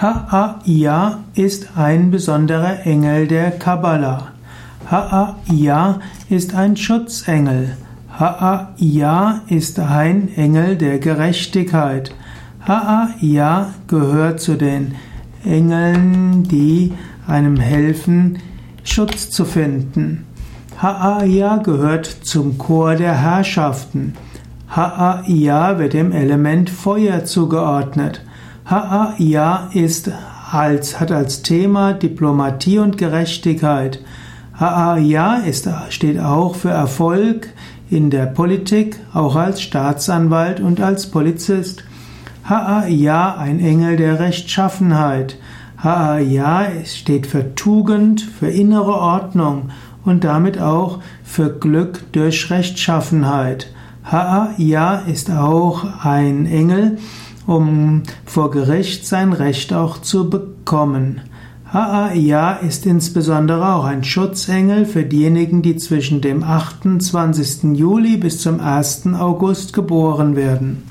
Ha'aya ist ein besonderer Engel der Kabbala. Ha'aya ist ein Schutzengel. Ha'aya ist ein Engel der Gerechtigkeit. Ha'aya gehört zu den Engeln, die einem helfen, Schutz zu finden. Ha'aya gehört zum Chor der Herrschaften. Ha'aya wird dem Element Feuer zugeordnet. Ha'aya ist als, hat als Thema Diplomatie und Gerechtigkeit. Ha'aya ist, steht auch für Erfolg in der Politik, auch als Staatsanwalt und als Polizist. Ha'aya, ein Engel der Rechtschaffenheit. Ha'aya steht für Tugend, für innere Ordnung und damit auch für Glück durch Rechtschaffenheit. Ha'aya ist auch ein Engel, um vor Gericht sein Recht auch zu bekommen. Ha'aya ist insbesondere auch ein Schutzengel für diejenigen, die zwischen dem 28. Juli bis zum 1. August geboren werden.